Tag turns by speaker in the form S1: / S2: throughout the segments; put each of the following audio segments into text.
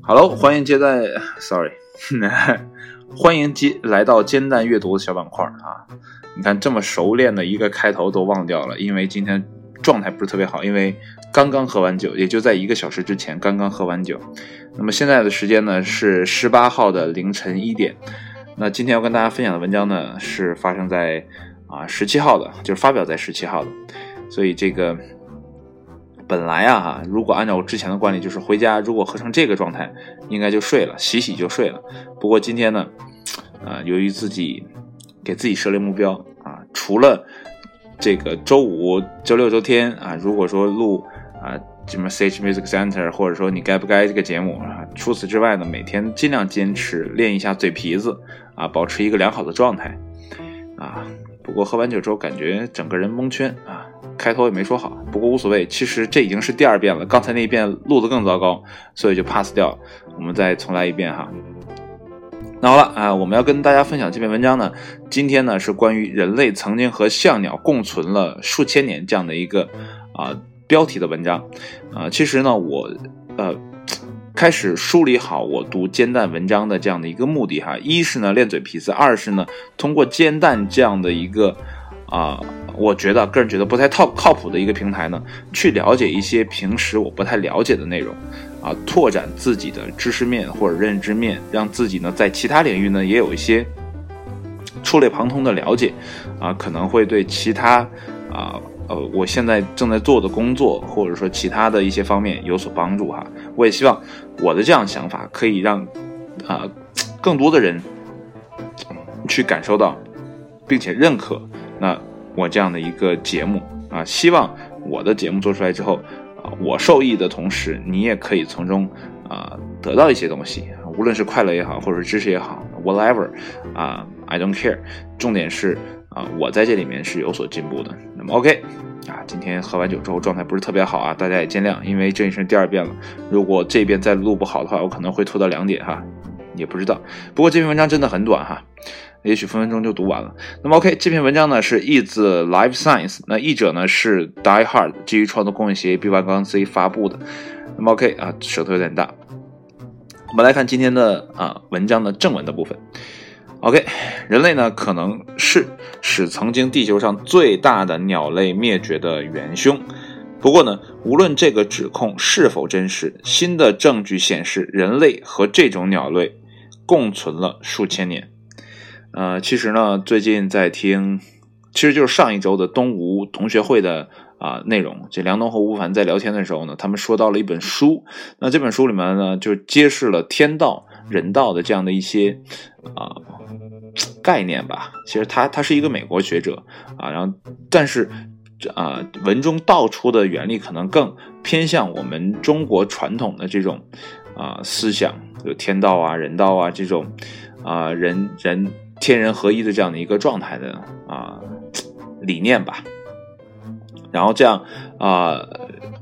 S1: Hello，欢迎接在，Sorry，欢迎接来到煎蛋阅读的小板块啊！你看这么熟练的一个开头都忘掉了，因为今天状态不是特别好，因为刚刚喝完酒，也就在一个小时之前刚刚喝完酒。那么现在的时间呢是十八号的凌晨一点。那今天要跟大家分享的文章呢是发生在啊十七号的，就是发表在十七号的，所以这个。本来啊哈，如果按照我之前的惯例，就是回家如果喝成这个状态，应该就睡了，洗洗就睡了。不过今天呢，啊，由于自己给自己设立目标啊，除了这个周五、周六、周天啊，如果说录啊什么 Sage Music Center，或者说你该不该这个节目啊，除此之外呢，每天尽量坚持练一下嘴皮子啊，保持一个良好的状态啊。不过喝完酒之后，感觉整个人蒙圈啊。开头也没说好，不过无所谓。其实这已经是第二遍了，刚才那一遍录的更糟糕，所以就 pass 掉。我们再重来一遍哈。那好了啊，我们要跟大家分享这篇文章呢，今天呢是关于人类曾经和象鸟共存了数千年这样的一个啊标题的文章啊。其实呢，我呃开始梳理好我读煎蛋文章的这样的一个目的哈，一是呢练嘴皮子，二是呢通过煎蛋这样的一个啊。我觉得个人觉得不太靠靠谱的一个平台呢，去了解一些平时我不太了解的内容，啊，拓展自己的知识面或者认知面，让自己呢在其他领域呢也有一些触类旁通的了解，啊，可能会对其他啊呃我现在正在做的工作或者说其他的一些方面有所帮助哈。我也希望我的这样想法可以让啊更多的人去感受到，并且认可那。我这样的一个节目啊，希望我的节目做出来之后啊，我受益的同时，你也可以从中啊得到一些东西，无论是快乐也好，或者是知识也好，whatever 啊，I don't care。重点是啊，我在这里面是有所进步的。那么 OK 啊，今天喝完酒之后状态不是特别好啊，大家也见谅，因为这已经是第二遍了。如果这边再录不好的话，我可能会拖到两点哈，也不知道。不过这篇文章真的很短哈。也许分分钟就读完了。那么，OK，这篇文章呢是译自 Life Science 那译者呢是 Die Hard，基于创作工业协议 B Y 杠 C 发布的。那么，OK 啊，舌头有点大。我们来看今天的啊文章的正文的部分。OK，人类呢可能是使曾经地球上最大的鸟类灭绝的元凶。不过呢，无论这个指控是否真实，新的证据显示人类和这种鸟类共存了数千年。呃，其实呢，最近在听，其实就是上一周的东吴同学会的啊内容。这梁东和吴凡在聊天的时候呢，他们说到了一本书。那这本书里面呢，就揭示了天道、人道的这样的一些啊概念吧。其实他他是一个美国学者啊，然后但是啊文中道出的原理可能更偏向我们中国传统的这种啊思想，就天道啊、人道啊这种啊人人。天人合一的这样的一个状态的啊理念吧，然后这样啊，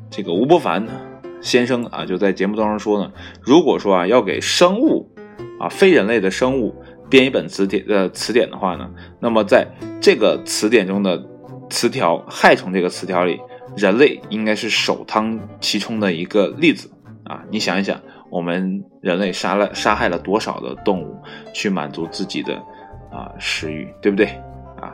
S1: 这个吴伯凡先生啊就在节目当中说呢，如果说啊要给生物啊非人类的生物编一本词典的词典的话呢，那么在这个词典中的词条害虫这个词条里，人类应该是首当其冲的一个例子啊，你想一想，我们人类杀了杀害了多少的动物去满足自己的。啊，食欲对不对啊？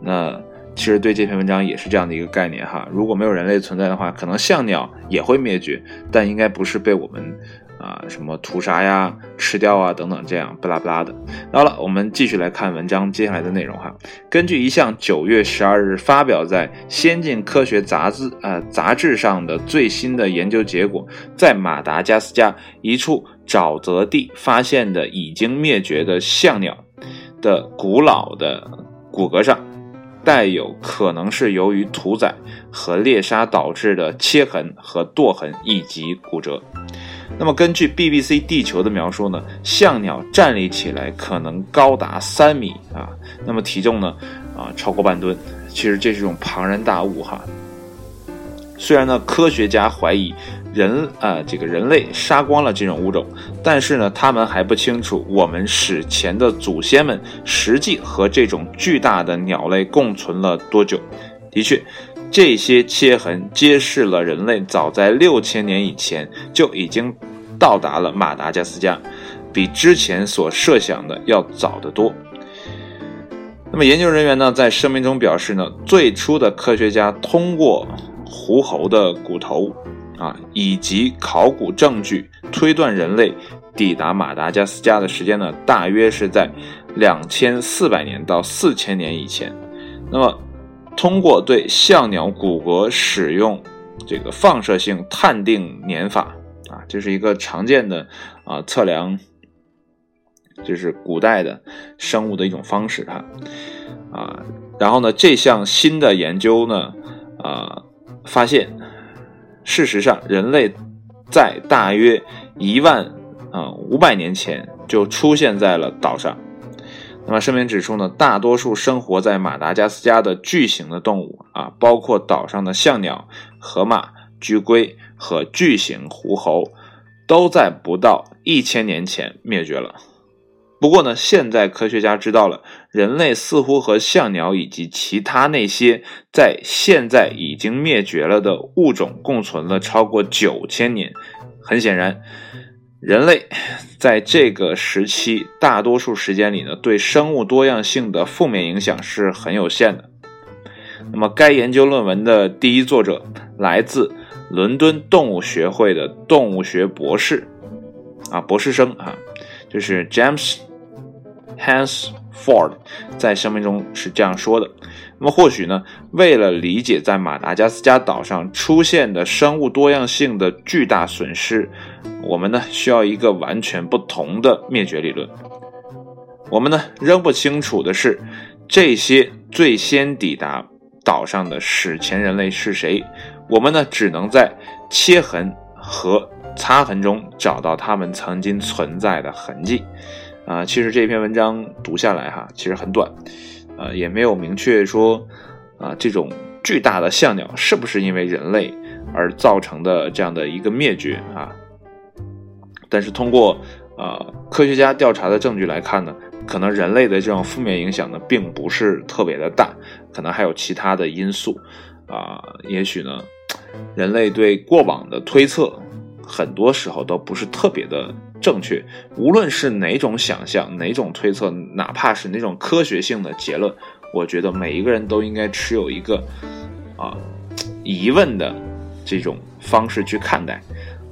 S1: 那其实对这篇文章也是这样的一个概念哈。如果没有人类存在的话，可能象鸟也会灭绝，但应该不是被我们啊什么屠杀呀、吃掉啊等等这样不拉不拉的。好了，我们继续来看文章接下来的内容哈。根据一项九月十二日发表在《先进科学杂志》呃杂志上的最新的研究结果，在马达加斯加一处沼泽地发现的已经灭绝的象鸟。的古老的骨骼上带有可能是由于屠宰和猎杀导致的切痕和剁痕以及骨折。那么根据 BBC 地球的描述呢，象鸟站立起来可能高达三米啊，那么体重呢啊超过半吨。其实这是一种庞然大物哈。虽然呢科学家怀疑。人啊，这个人类杀光了这种物种，但是呢，他们还不清楚我们史前的祖先们实际和这种巨大的鸟类共存了多久。的确，这些切痕揭示了人类早在六千年以前就已经到达了马达加斯加，比之前所设想的要早得多。那么研究人员呢，在声明中表示呢，最初的科学家通过狐猴的骨头啊，以及考古证据推断，人类抵达马达加斯加的时间呢，大约是在两千四百年到四千年以前。那么，通过对象鸟骨骼使用这个放射性碳定年法啊，这是一个常见的啊测量，就是古代的生物的一种方式哈啊。然后呢，这项新的研究呢啊发现，事实上人类在大约一万啊五百年前就出现在了岛上。那么声明指出呢，大多数生活在马达加斯加的巨型的动物啊，包括岛上的象鸟、河马、巨龟和巨型狐猴，都在不到一千年前灭绝了。不过呢，现在科学家知道了，人类似乎和象鸟以及其他那些在现在已经灭绝了的物种共存了超过九千年。很显然。人类在这个时期大多数时间里呢，对生物多样性的负面影响是很有限的。那么，该研究论文的第一作者来自伦敦动物学会的动物学博士，啊，博士生啊，就是 James Hansford，在声明中是这样说的。那么，或许呢，为了理解在马达加斯加岛上出现的生物多样性的巨大损失。我们呢需要一个完全不同的灭绝理论。我们呢仍不清楚的是，这些最先抵达岛上的史前人类是谁。我们呢只能在切痕和擦痕中找到他们曾经存在的痕迹。啊，其实这篇文章读下来哈，其实很短，呃，也没有明确说啊这种巨大的象鸟是不是因为人类而造成的这样的一个灭绝啊。但是通过呃科学家调查的证据来看呢，可能人类的这种负面影响呢，并不是特别的大，可能还有其他的因素啊。也许呢，人类对过往的推测，很多时候都不是特别的正确。无论是哪种想象、哪种推测，哪怕是那种科学性的结论，我觉得每一个人都应该持有一个啊疑问的这种方式去看待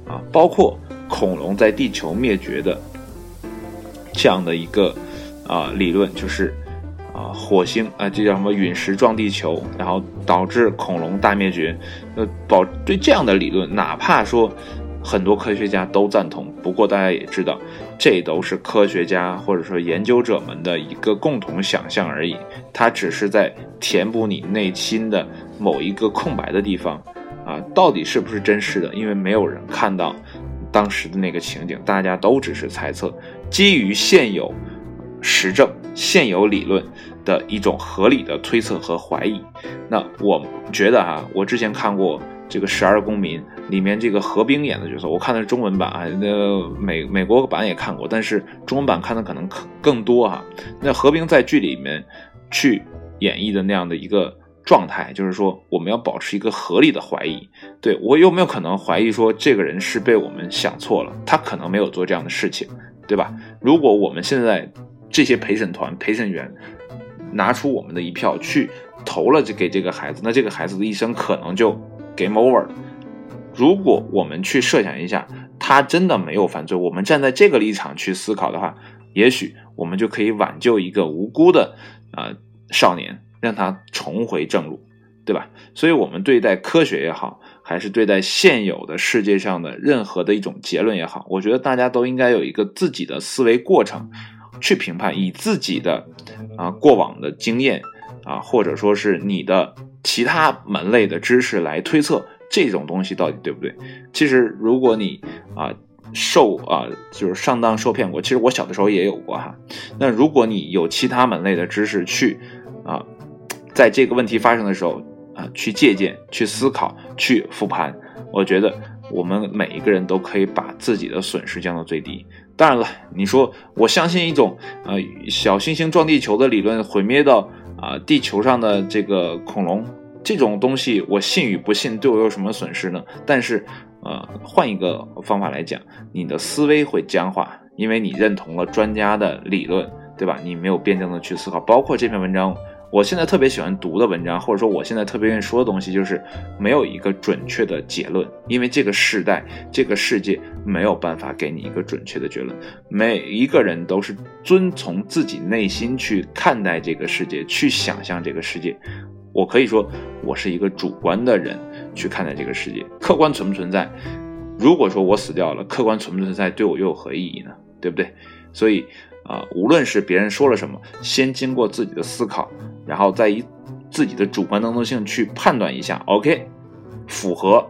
S1: 啊，包括。恐龙在地球灭绝的这样的一个啊理论，就是啊火星啊这叫什么陨石撞地球，然后导致恐龙大灭绝。呃，保对这样的理论，哪怕说很多科学家都赞同，不过大家也知道，这都是科学家或者说研究者们的一个共同想象而已，它只是在填补你内心的某一个空白的地方啊，到底是不是真实的？因为没有人看到。当时的那个情景，大家都只是猜测，基于现有实证、现有理论的一种合理的推测和怀疑。那我觉得啊，我之前看过这个《十二公民》里面这个何冰演的角色，我看的是中文版啊，那美美国版也看过，但是中文版看的可能更更多哈。那何冰在剧里面去演绎的那样的一个。状态就是说，我们要保持一个合理的怀疑。对我有没有可能怀疑说，这个人是被我们想错了？他可能没有做这样的事情，对吧？如果我们现在这些陪审团、陪审员拿出我们的一票去投了，这给这个孩子，那这个孩子的一生可能就 game over 了。如果我们去设想一下，他真的没有犯罪，我们站在这个立场去思考的话，也许我们就可以挽救一个无辜的啊少年。让他重回正路，对吧？所以，我们对待科学也好，还是对待现有的世界上的任何的一种结论也好，我觉得大家都应该有一个自己的思维过程去评判，以自己的啊过往的经验啊，或者说是你的其他门类的知识来推测这种东西到底对不对。其实，如果你啊受啊就是上当受骗过，其实我小的时候也有过哈。那如果你有其他门类的知识去啊。在这个问题发生的时候，啊，去借鉴、去思考、去复盘，我觉得我们每一个人都可以把自己的损失降到最低。当然了，你说我相信一种呃小行星撞地球的理论，毁灭到啊地球上的这个恐龙，这种东西我信与不信对我有什么损失呢？但是，呃，换一个方法来讲，你的思维会僵化，因为你认同了专家的理论，对吧？你没有辩证的去思考，包括这篇文章。我现在特别喜欢读的文章，或者说我现在特别愿意说的东西，就是没有一个准确的结论，因为这个时代、这个世界没有办法给你一个准确的结论。每一个人都是遵从自己内心去看待这个世界，去想象这个世界。我可以说，我是一个主观的人去看待这个世界，客观存不存在？如果说我死掉了，客观存不存在，对我又有何意义呢？对不对？所以。啊，无论是别人说了什么，先经过自己的思考，然后再以自己的主观能动性去判断一下，OK，符合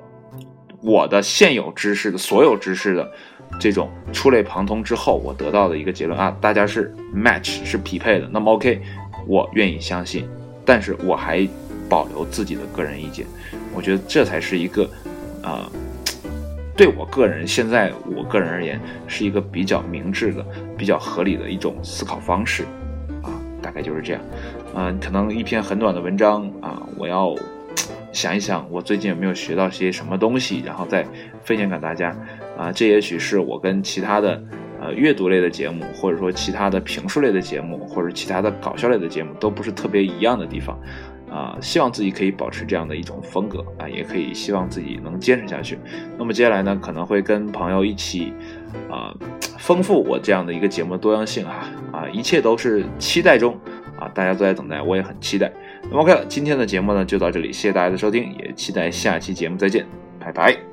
S1: 我的现有知识的所有知识的这种触类旁通之后，我得到的一个结论啊，大家是 match 是匹配的，那么 OK，我愿意相信，但是我还保留自己的个人意见，我觉得这才是一个啊。对我个人，现在我个人而言，是一个比较明智的、比较合理的一种思考方式，啊，大概就是这样。嗯，可能一篇很短的文章啊，我要想一想，我最近有没有学到些什么东西，然后再分享给大家。啊，这也许是我跟其他的呃阅读类的节目，或者说其他的评述类的节目，或者其他的搞笑类的节目，都不是特别一样的地方。啊，希望自己可以保持这样的一种风格啊，也可以希望自己能坚持下去。那么接下来呢，可能会跟朋友一起啊，丰富我这样的一个节目的多样性哈啊，一切都是期待中啊，大家都在等待，我也很期待。那么 OK 了，今天的节目呢就到这里，谢谢大家的收听，也期待下期节目再见，拜拜。